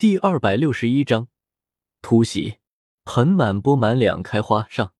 第二百六十一章突袭。盆满钵满两开花上。